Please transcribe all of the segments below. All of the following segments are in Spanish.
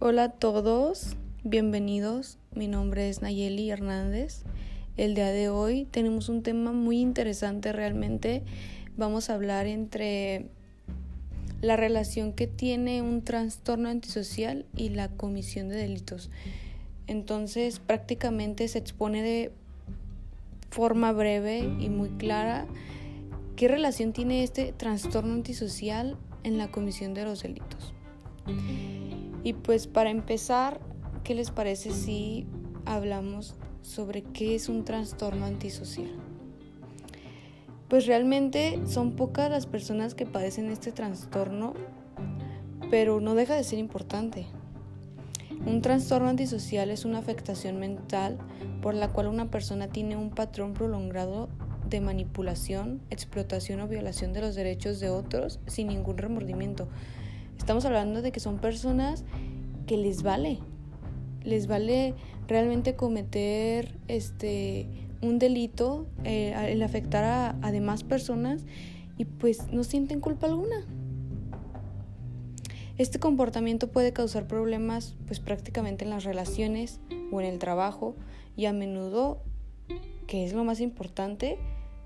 Hola a todos, bienvenidos. Mi nombre es Nayeli Hernández. El día de hoy tenemos un tema muy interesante realmente. Vamos a hablar entre la relación que tiene un trastorno antisocial y la comisión de delitos. Entonces prácticamente se expone de forma breve y muy clara qué relación tiene este trastorno antisocial en la comisión de los delitos. Y pues para empezar, ¿qué les parece si hablamos sobre qué es un trastorno antisocial? Pues realmente son pocas las personas que padecen este trastorno, pero no deja de ser importante. Un trastorno antisocial es una afectación mental por la cual una persona tiene un patrón prolongado de manipulación, explotación o violación de los derechos de otros sin ningún remordimiento. Estamos hablando de que son personas que les vale, les vale realmente cometer este un delito, eh, el afectar a, a demás personas y pues no sienten culpa alguna. Este comportamiento puede causar problemas pues prácticamente en las relaciones o en el trabajo y a menudo, que es lo más importante,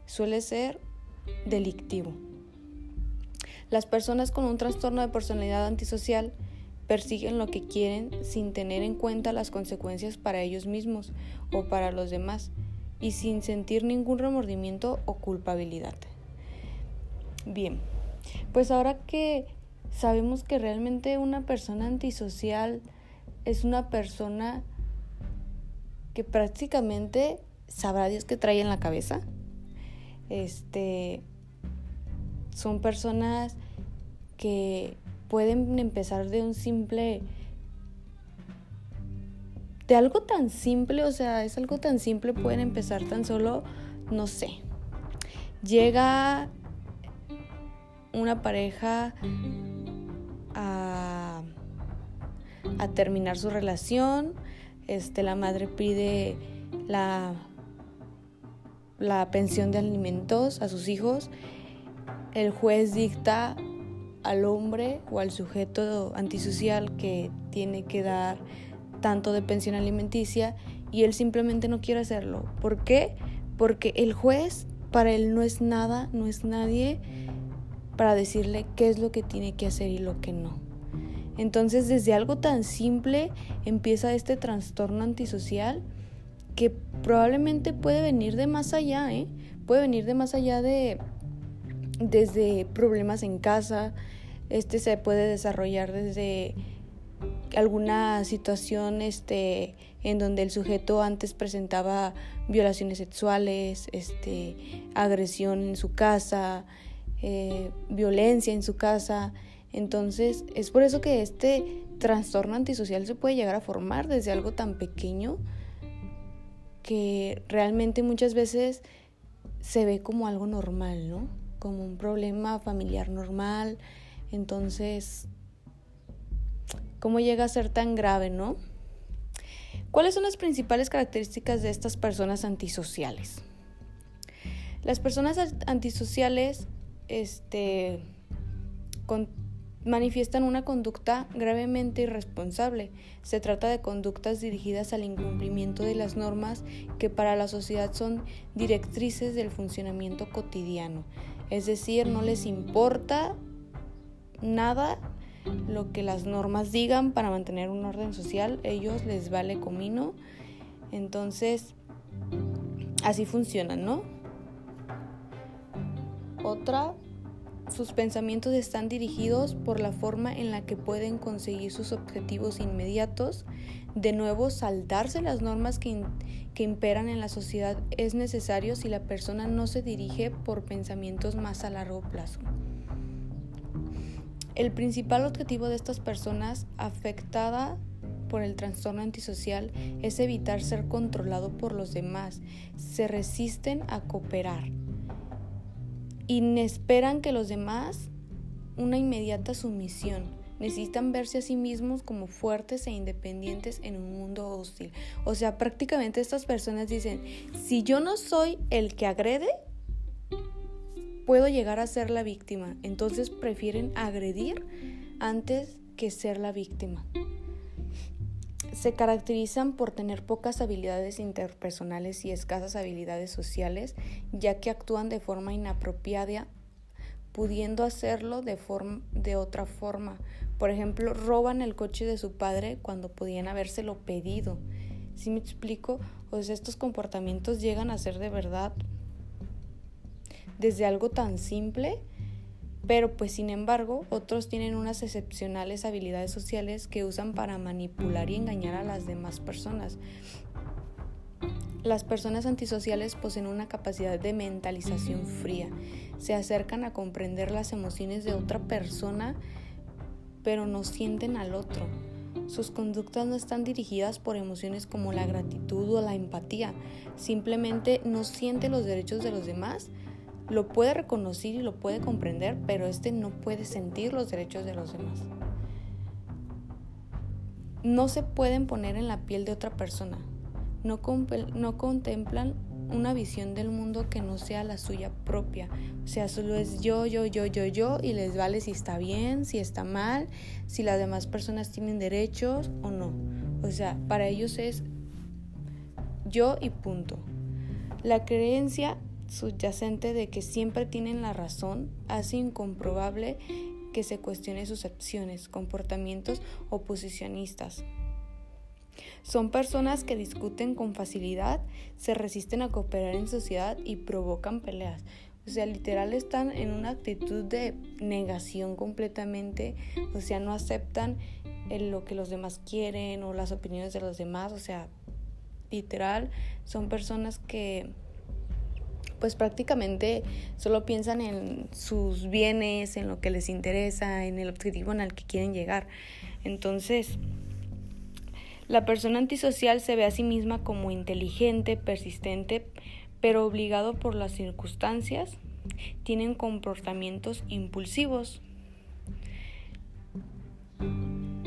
suele ser delictivo. Las personas con un trastorno de personalidad antisocial persiguen lo que quieren sin tener en cuenta las consecuencias para ellos mismos o para los demás y sin sentir ningún remordimiento o culpabilidad. Bien, pues ahora que sabemos que realmente una persona antisocial es una persona que prácticamente sabrá Dios que trae en la cabeza. Este son personas que pueden empezar de un simple de algo tan simple, o sea, es algo tan simple, pueden empezar tan solo, no sé. Llega una pareja a, terminar su relación, este, la madre pide la, la pensión de alimentos a sus hijos, el juez dicta al hombre o al sujeto antisocial que tiene que dar tanto de pensión alimenticia y él simplemente no quiere hacerlo. ¿Por qué? Porque el juez para él no es nada, no es nadie para decirle qué es lo que tiene que hacer y lo que no. Entonces desde algo tan simple empieza este trastorno antisocial que probablemente puede venir de más allá, ¿eh? puede venir de más allá de desde problemas en casa, este se puede desarrollar desde alguna situación este en donde el sujeto antes presentaba violaciones sexuales, este agresión en su casa, eh, violencia en su casa. Entonces, es por eso que este trastorno antisocial se puede llegar a formar desde algo tan pequeño que realmente muchas veces se ve como algo normal, ¿no? Como un problema familiar normal, entonces, ¿cómo llega a ser tan grave, no? ¿Cuáles son las principales características de estas personas antisociales? Las personas antisociales este, manifiestan una conducta gravemente irresponsable. Se trata de conductas dirigidas al incumplimiento de las normas que para la sociedad son directrices del funcionamiento cotidiano. Es decir, no les importa nada lo que las normas digan para mantener un orden social, ellos les vale comino. Entonces, así funcionan, ¿no? Otra, sus pensamientos están dirigidos por la forma en la que pueden conseguir sus objetivos inmediatos. De nuevo, saltarse las normas que, que imperan en la sociedad es necesario si la persona no se dirige por pensamientos más a largo plazo. El principal objetivo de estas personas afectada por el trastorno antisocial es evitar ser controlado por los demás. Se resisten a cooperar y esperan que los demás una inmediata sumisión. Necesitan verse a sí mismos como fuertes e independientes en un mundo hostil. O sea, prácticamente estas personas dicen, si yo no soy el que agrede, puedo llegar a ser la víctima. Entonces prefieren agredir antes que ser la víctima. Se caracterizan por tener pocas habilidades interpersonales y escasas habilidades sociales, ya que actúan de forma inapropiada, pudiendo hacerlo de, de otra forma. Por ejemplo, roban el coche de su padre cuando podían habérselo pedido. Si me explico? Pues estos comportamientos llegan a ser de verdad desde algo tan simple pero pues sin embargo otros tienen unas excepcionales habilidades sociales que usan para manipular y engañar a las demás personas. Las personas antisociales poseen una capacidad de mentalización fría, se acercan a comprender las emociones de otra persona, pero no sienten al otro. Sus conductas no están dirigidas por emociones como la gratitud o la empatía, simplemente no siente los derechos de los demás lo puede reconocer y lo puede comprender, pero este no puede sentir los derechos de los demás. No se pueden poner en la piel de otra persona. No, no contemplan una visión del mundo que no sea la suya propia. O sea, solo es yo, yo, yo, yo, yo y les vale si está bien, si está mal, si las demás personas tienen derechos o no. O sea, para ellos es yo y punto. La creencia subyacente de que siempre tienen la razón hace incomprobable que se cuestione sus acciones, comportamientos o posicionistas. Son personas que discuten con facilidad, se resisten a cooperar en sociedad y provocan peleas. O sea, literal están en una actitud de negación completamente, o sea, no aceptan lo que los demás quieren o las opiniones de los demás, o sea, literal son personas que pues prácticamente solo piensan en sus bienes, en lo que les interesa, en el objetivo en el que quieren llegar. Entonces, la persona antisocial se ve a sí misma como inteligente, persistente, pero obligado por las circunstancias, tienen comportamientos impulsivos.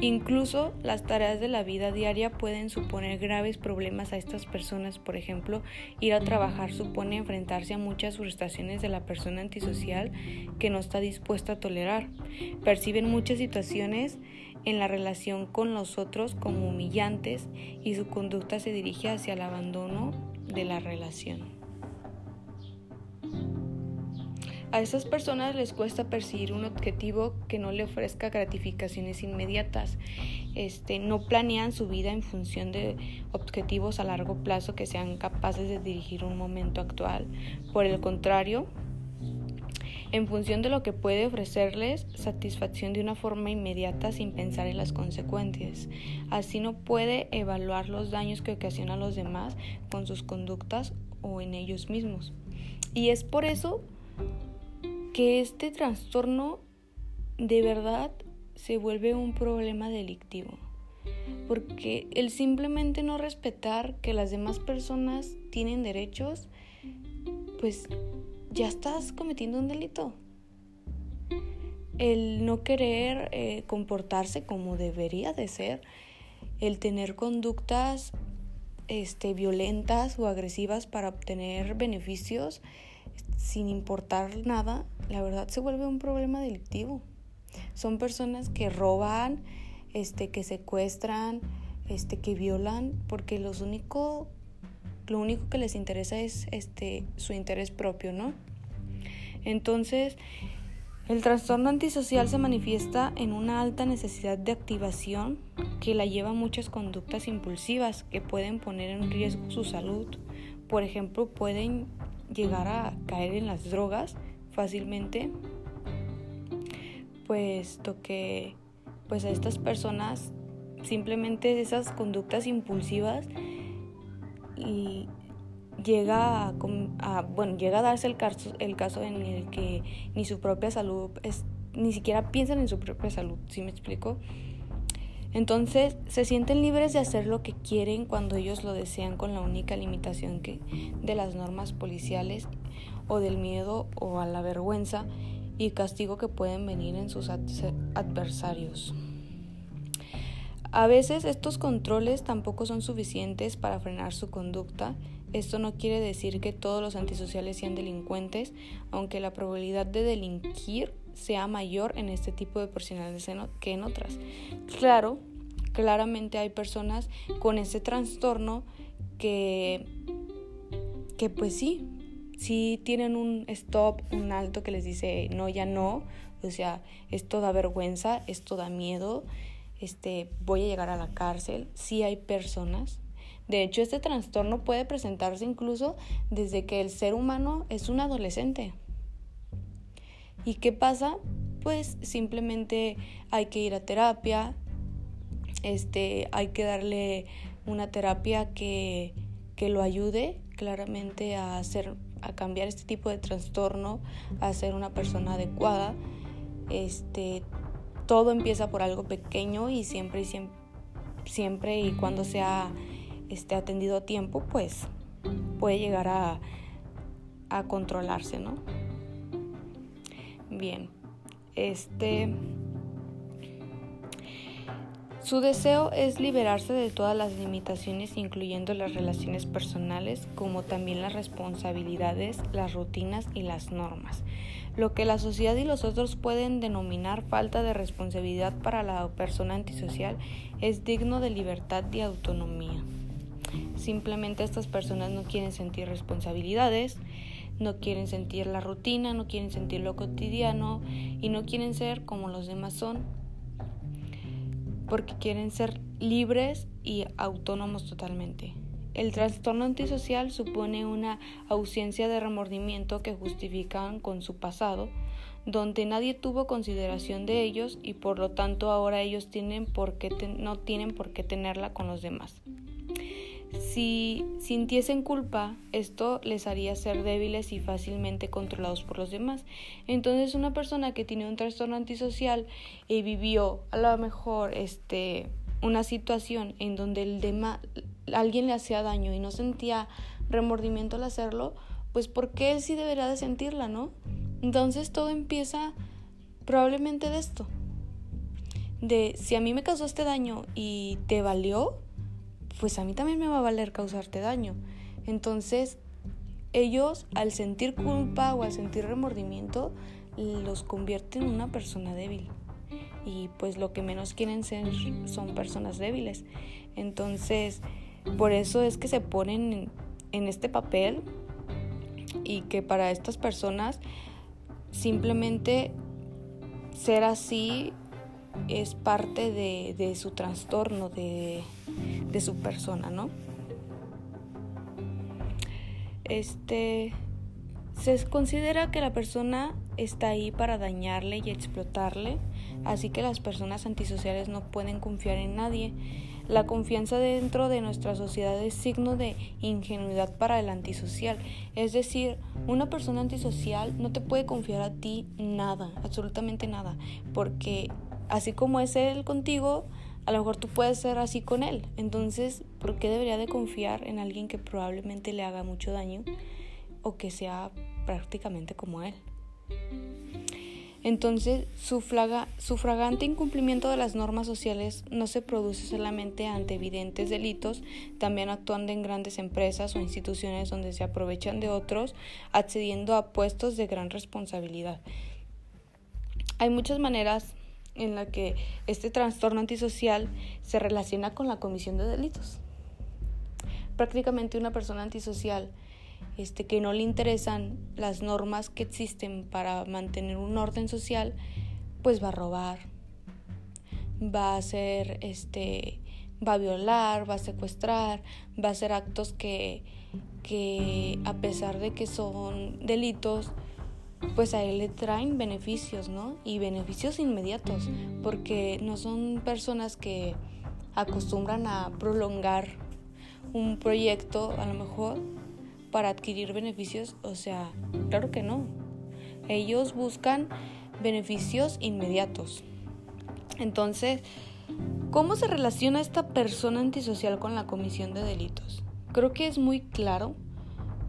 Incluso las tareas de la vida diaria pueden suponer graves problemas a estas personas. Por ejemplo, ir a trabajar supone enfrentarse a muchas frustraciones de la persona antisocial que no está dispuesta a tolerar. Perciben muchas situaciones en la relación con los otros como humillantes y su conducta se dirige hacia el abandono de la relación. A esas personas les cuesta perseguir un objetivo que no le ofrezca gratificaciones inmediatas. Este, no planean su vida en función de objetivos a largo plazo que sean capaces de dirigir un momento actual. Por el contrario, en función de lo que puede ofrecerles satisfacción de una forma inmediata sin pensar en las consecuencias. Así no puede evaluar los daños que ocasiona a los demás con sus conductas o en ellos mismos. Y es por eso que este trastorno de verdad se vuelve un problema delictivo. Porque el simplemente no respetar que las demás personas tienen derechos, pues ya estás cometiendo un delito. El no querer eh, comportarse como debería de ser, el tener conductas este, violentas o agresivas para obtener beneficios sin importar nada, la verdad se vuelve un problema delictivo. Son personas que roban, este, que secuestran, este, que violan, porque los único, lo único que les interesa es este, su interés propio, ¿no? Entonces, el trastorno antisocial se manifiesta en una alta necesidad de activación que la lleva a muchas conductas impulsivas que pueden poner en riesgo su salud. Por ejemplo, pueden llegar a caer en las drogas fácilmente, puesto que pues a estas personas simplemente esas conductas impulsivas y llega a, bueno llega a darse el caso, el caso en el que ni su propia salud ni siquiera piensan en su propia salud, ¿sí me explico? Entonces se sienten libres de hacer lo que quieren cuando ellos lo desean con la única limitación que de las normas policiales o del miedo o a la vergüenza y castigo que pueden venir en sus adversarios. A veces estos controles tampoco son suficientes para frenar su conducta. Esto no quiere decir que todos los antisociales sean delincuentes, aunque la probabilidad de delinquir sea mayor en este tipo de personalidades que en otras. Claro claramente hay personas con ese trastorno que, que pues sí, sí tienen un stop, un alto que les dice no, ya no, o sea, esto da vergüenza, esto da miedo, este, voy a llegar a la cárcel, sí hay personas. De hecho, este trastorno puede presentarse incluso desde que el ser humano es un adolescente. ¿Y qué pasa? Pues simplemente hay que ir a terapia, este, hay que darle una terapia que, que lo ayude claramente a hacer a cambiar este tipo de trastorno, a ser una persona adecuada. Este, todo empieza por algo pequeño y siempre y siempre, siempre y cuando sea este, atendido a tiempo, pues puede llegar a, a controlarse, ¿no? Bien, este su deseo es liberarse de todas las limitaciones, incluyendo las relaciones personales, como también las responsabilidades, las rutinas y las normas. Lo que la sociedad y los otros pueden denominar falta de responsabilidad para la persona antisocial es digno de libertad y autonomía. Simplemente estas personas no quieren sentir responsabilidades, no quieren sentir la rutina, no quieren sentir lo cotidiano y no quieren ser como los demás son porque quieren ser libres y autónomos totalmente. El trastorno antisocial supone una ausencia de remordimiento que justifican con su pasado, donde nadie tuvo consideración de ellos y por lo tanto ahora ellos tienen por no tienen por qué tenerla con los demás. Si sintiesen culpa, esto les haría ser débiles y fácilmente controlados por los demás. Entonces, una persona que tiene un trastorno antisocial y vivió a lo mejor este una situación en donde el demás alguien le hacía daño y no sentía remordimiento al hacerlo, pues porque él sí debería de sentirla, ¿no? Entonces todo empieza probablemente de esto. De si a mí me causó este daño y te valió, pues a mí también me va a valer causarte daño. Entonces, ellos al sentir culpa o al sentir remordimiento, los convierten en una persona débil. Y pues lo que menos quieren ser son personas débiles. Entonces, por eso es que se ponen en, este papel y que para estas personas simplemente ser así es parte de, de su trastorno, de, de su persona, ¿no? Este se considera que la persona está ahí para dañarle y explotarle, así que las personas antisociales no pueden confiar en nadie. La confianza dentro de nuestra sociedad es signo de ingenuidad para el antisocial, es decir, una persona antisocial no te puede confiar a ti nada, absolutamente nada, porque así como es él contigo, a lo mejor tú puedes ser así con él. Entonces, ¿por qué debería de confiar en alguien que probablemente le haga mucho daño o que sea prácticamente como él? Entonces, su, su fragante incumplimiento de las normas sociales no se produce solamente ante evidentes delitos, también actuando en grandes empresas o instituciones donde se aprovechan de otros, accediendo a puestos de gran responsabilidad. Hay muchas maneras en la que este trastorno antisocial se relaciona con la comisión de delitos. Prácticamente una persona antisocial este, que no le interesan las normas que existen para mantener un orden social, pues va a robar, va a hacer, este, va a violar, va a secuestrar, va a hacer actos que, que a pesar de que son delitos, pues a él le traen beneficios, ¿no? Y beneficios inmediatos, porque no son personas que acostumbran a prolongar un proyecto a lo mejor para adquirir beneficios, o sea, claro que no. Ellos buscan beneficios inmediatos. Entonces, ¿cómo se relaciona esta persona antisocial con la comisión de delitos? Creo que es muy claro,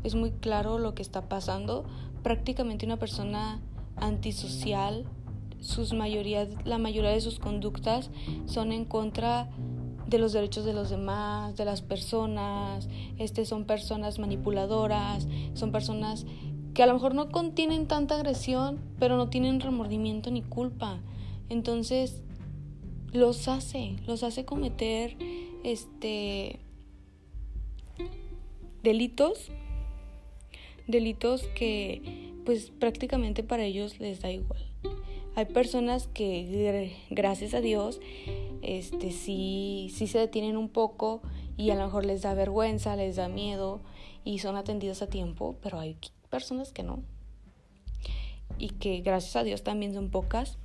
es muy claro lo que está pasando prácticamente una persona antisocial, sus mayoría, la mayoría de sus conductas son en contra de los derechos de los demás, de las personas, este son personas manipuladoras, son personas que a lo mejor no contienen tanta agresión, pero no tienen remordimiento ni culpa. Entonces, los hace, los hace cometer este delitos delitos que pues prácticamente para ellos les da igual. Hay personas que gracias a Dios este sí sí se detienen un poco y a lo mejor les da vergüenza, les da miedo y son atendidos a tiempo, pero hay personas que no. Y que gracias a Dios también son pocas.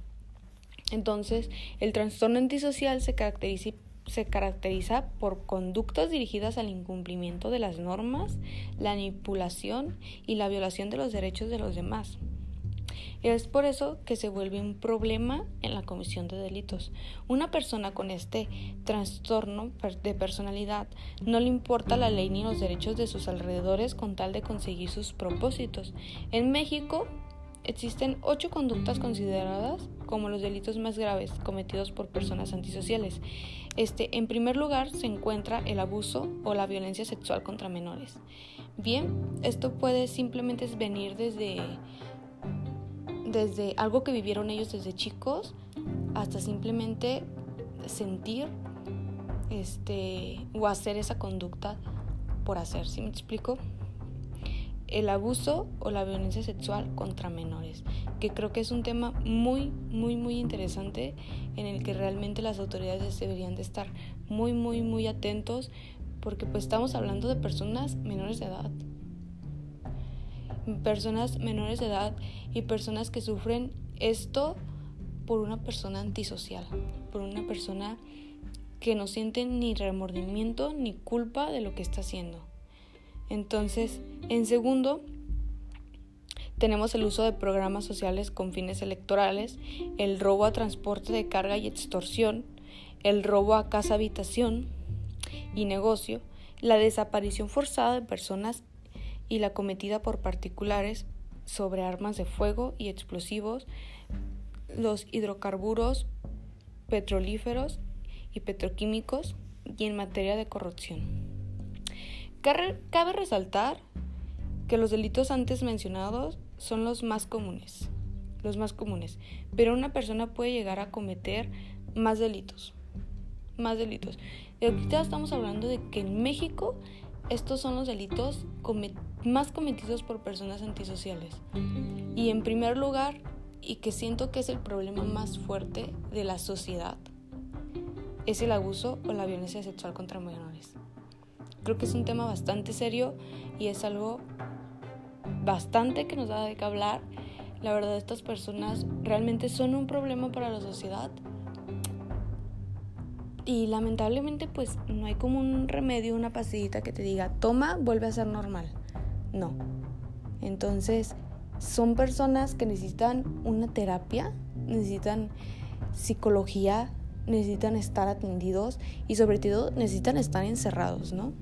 Entonces, el trastorno antisocial se caracteriza, se caracteriza por conductas dirigidas al incumplimiento de las normas, la manipulación y la violación de los derechos de los demás. Es por eso que se vuelve un problema en la comisión de delitos. Una persona con este trastorno de personalidad no le importa la ley ni los derechos de sus alrededores con tal de conseguir sus propósitos. En México existen ocho conductas consideradas como los delitos más graves cometidos por personas antisociales. Este, en primer lugar se encuentra el abuso o la violencia sexual contra menores. Bien, esto puede simplemente venir desde desde algo que vivieron ellos desde chicos hasta simplemente sentir este o hacer esa conducta por hacer, ¿sí me explico? El abuso o la violencia sexual contra menores, que creo que es un tema muy, muy, muy interesante en el que realmente las autoridades deberían de estar muy, muy, muy atentos, porque pues estamos hablando de personas menores de edad, personas menores de edad y personas que sufren esto por una persona antisocial, por una persona que no siente ni remordimiento ni culpa de lo que está haciendo. Entonces, en segundo, tenemos el uso de programas sociales con fines electorales, el robo a transporte de carga y extorsión, el robo a casa habitación y negocio, la desaparición forzada de personas y la cometida por particulares sobre armas de fuego y explosivos, los hidrocarburos petrolíferos y petroquímicos y en materia de corrupción. Cabe resaltar que los delitos antes mencionados son los más comunes, los más comunes, pero una persona puede llegar a cometer más delitos, más delitos. Y ahorita estamos hablando de que en México estos son los delitos más cometidos por personas antisociales. Y en primer lugar, y que siento que es el problema más fuerte de la sociedad, es el abuso o la violencia sexual contra menores. Creo que es un tema bastante serio y es algo bastante que nos da de qué hablar. La verdad, estas personas realmente son un problema para la sociedad y lamentablemente pues no hay como un remedio, una pastillita que te diga, toma, vuelve a ser normal. No. Entonces, son personas que necesitan una terapia, necesitan psicología, necesitan estar atendidos y sobre todo necesitan estar encerrados, ¿no?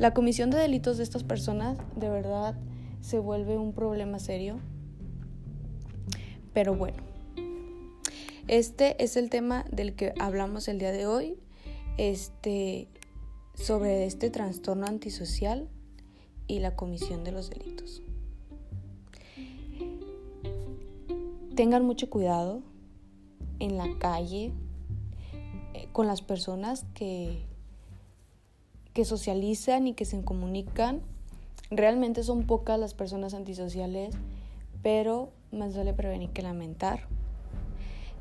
La comisión de delitos de estas personas de verdad se vuelve un problema serio. Pero bueno, este es el tema del que hablamos el día de hoy, este, sobre este trastorno antisocial y la comisión de los delitos. Tengan mucho cuidado en la calle eh, con las personas que, que socializan y que se comunican. Realmente son pocas las personas antisociales, pero más vale prevenir que lamentar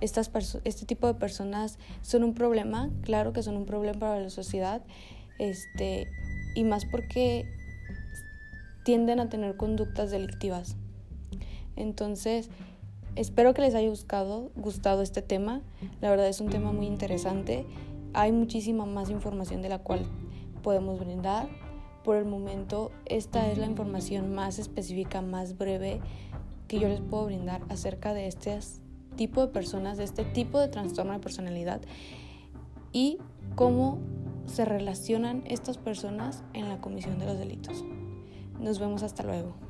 estas este tipo de personas son un problema, claro que son un problema para la sociedad, este, y más porque tienden a tener conductas delictivas. Entonces, espero que les haya gustado, gustado este tema. La verdad es un tema muy interesante. Hay muchísima más información de la cual podemos brindar. Por el momento, esta es la información más específica, más breve que yo les puedo brindar acerca de estas tipo de personas, de este tipo de trastorno de personalidad y cómo se relacionan estas personas en la comisión de los delitos. Nos vemos hasta luego.